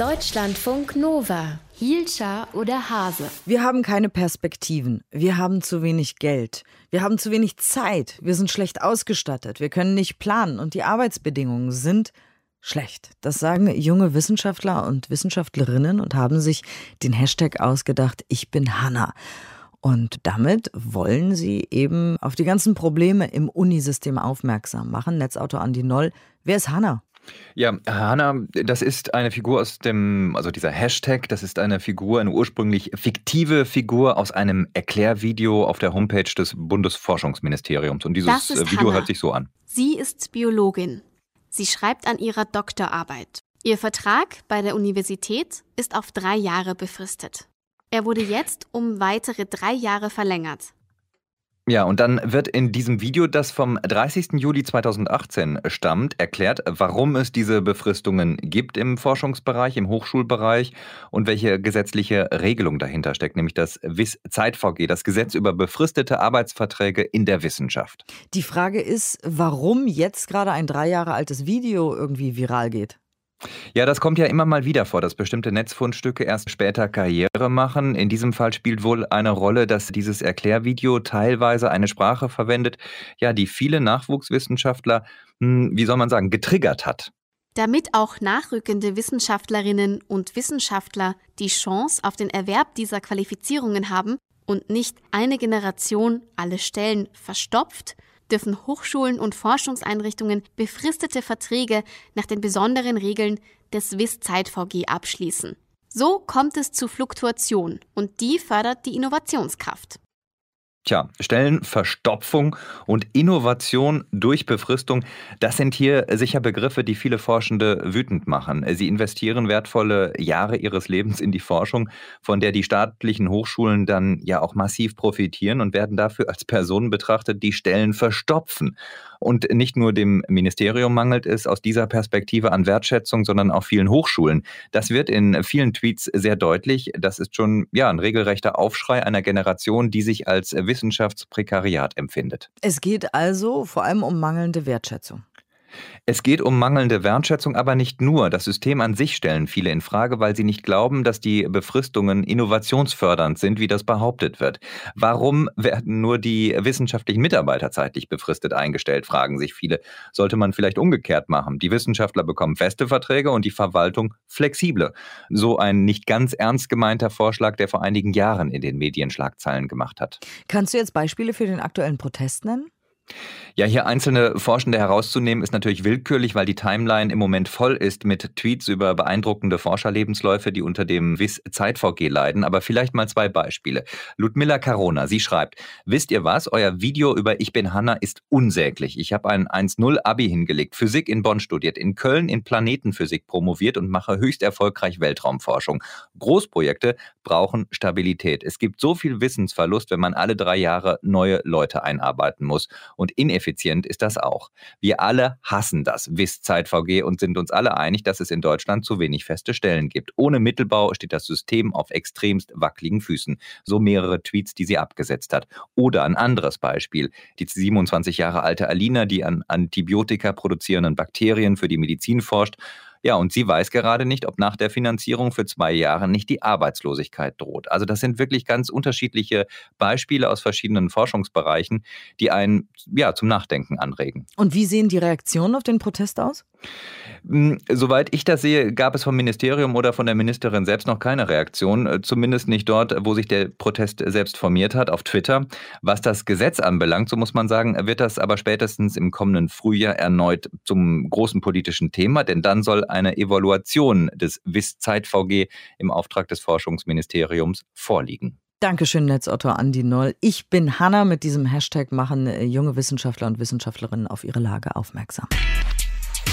Deutschlandfunk Nova. Hielscher oder Hase? Wir haben keine Perspektiven. Wir haben zu wenig Geld. Wir haben zu wenig Zeit. Wir sind schlecht ausgestattet. Wir können nicht planen und die Arbeitsbedingungen sind schlecht. Das sagen junge Wissenschaftler und Wissenschaftlerinnen und haben sich den Hashtag ausgedacht, ich bin Hanna. Und damit wollen sie eben auf die ganzen Probleme im Unisystem aufmerksam machen. Netzautor Andi Noll. Wer ist Hanna? Ja, Hanna, das ist eine Figur aus dem, also dieser Hashtag, das ist eine Figur, eine ursprünglich fiktive Figur aus einem Erklärvideo auf der Homepage des Bundesforschungsministeriums. Und dieses Video Hanna. hört sich so an. Sie ist Biologin. Sie schreibt an ihrer Doktorarbeit. Ihr Vertrag bei der Universität ist auf drei Jahre befristet. Er wurde jetzt um weitere drei Jahre verlängert. Ja, und dann wird in diesem Video, das vom 30. Juli 2018 stammt, erklärt, warum es diese Befristungen gibt im Forschungsbereich, im Hochschulbereich und welche gesetzliche Regelung dahinter steckt, nämlich das WIS-ZeitVG, das Gesetz über befristete Arbeitsverträge in der Wissenschaft. Die Frage ist, warum jetzt gerade ein drei Jahre altes Video irgendwie viral geht. Ja, das kommt ja immer mal wieder vor, dass bestimmte Netzfundstücke erst später Karriere machen. In diesem Fall spielt wohl eine Rolle, dass dieses Erklärvideo teilweise eine Sprache verwendet, ja, die viele Nachwuchswissenschaftler, hm, wie soll man sagen, getriggert hat. Damit auch nachrückende Wissenschaftlerinnen und Wissenschaftler die Chance auf den Erwerb dieser Qualifizierungen haben und nicht eine Generation alle Stellen verstopft, dürfen Hochschulen und Forschungseinrichtungen befristete Verträge nach den besonderen Regeln des WIS-Zeit-VG abschließen. So kommt es zu Fluktuation und die fördert die Innovationskraft. Tja, Stellenverstopfung und Innovation durch Befristung, das sind hier sicher Begriffe, die viele Forschende wütend machen. Sie investieren wertvolle Jahre ihres Lebens in die Forschung, von der die staatlichen Hochschulen dann ja auch massiv profitieren und werden dafür als Personen betrachtet, die Stellen verstopfen. Und nicht nur dem Ministerium mangelt es aus dieser Perspektive an Wertschätzung, sondern auch vielen Hochschulen. Das wird in vielen Tweets sehr deutlich. Das ist schon ja ein regelrechter Aufschrei einer Generation, die sich als Wissenschaftsprekariat empfindet. Es geht also vor allem um mangelnde Wertschätzung. Es geht um mangelnde Wertschätzung, aber nicht nur. Das System an sich stellen viele in Frage, weil sie nicht glauben, dass die Befristungen innovationsfördernd sind, wie das behauptet wird. Warum werden nur die wissenschaftlichen Mitarbeiter zeitlich befristet eingestellt, fragen sich viele. Sollte man vielleicht umgekehrt machen. Die Wissenschaftler bekommen feste Verträge und die Verwaltung flexible. So ein nicht ganz ernst gemeinter Vorschlag, der vor einigen Jahren in den Medienschlagzeilen gemacht hat. Kannst du jetzt Beispiele für den aktuellen Protest nennen? Ja, hier einzelne Forschende herauszunehmen, ist natürlich willkürlich, weil die Timeline im Moment voll ist mit Tweets über beeindruckende Forscherlebensläufe, die unter dem WIS-Zeit-VG leiden. Aber vielleicht mal zwei Beispiele. Ludmilla Carona, sie schreibt, wisst ihr was? Euer Video über Ich bin Hanna ist unsäglich. Ich habe ein 1-0 Abi hingelegt, Physik in Bonn studiert, in Köln in Planetenphysik promoviert und mache höchst erfolgreich Weltraumforschung. Großprojekte brauchen Stabilität. Es gibt so viel Wissensverlust, wenn man alle drei Jahre neue Leute einarbeiten muss und ineffizient ist das auch. Wir alle hassen das WIS-Zeit-VG und sind uns alle einig, dass es in Deutschland zu wenig feste Stellen gibt. Ohne Mittelbau steht das System auf extremst wackeligen Füßen. So mehrere Tweets, die sie abgesetzt hat. Oder ein anderes Beispiel. Die 27 Jahre alte Alina, die an Antibiotika produzierenden Bakterien für die Medizin forscht ja, und sie weiß gerade nicht, ob nach der Finanzierung für zwei Jahre nicht die Arbeitslosigkeit droht. Also das sind wirklich ganz unterschiedliche Beispiele aus verschiedenen Forschungsbereichen, die einen ja, zum Nachdenken anregen. Und wie sehen die Reaktionen auf den Protest aus? Hm, soweit ich das sehe, gab es vom Ministerium oder von der Ministerin selbst noch keine Reaktion, äh, zumindest nicht dort, wo sich der Protest selbst formiert hat, auf Twitter. Was das Gesetz anbelangt, so muss man sagen, wird das aber spätestens im kommenden Frühjahr erneut zum großen politischen Thema, denn dann soll eine Evaluation des WIS-Zeit-VG im Auftrag des Forschungsministeriums vorliegen. Dankeschön, Netzautor Andi Noll. Ich bin Hanna. Mit diesem Hashtag machen äh, junge Wissenschaftler und Wissenschaftlerinnen auf ihre Lage aufmerksam.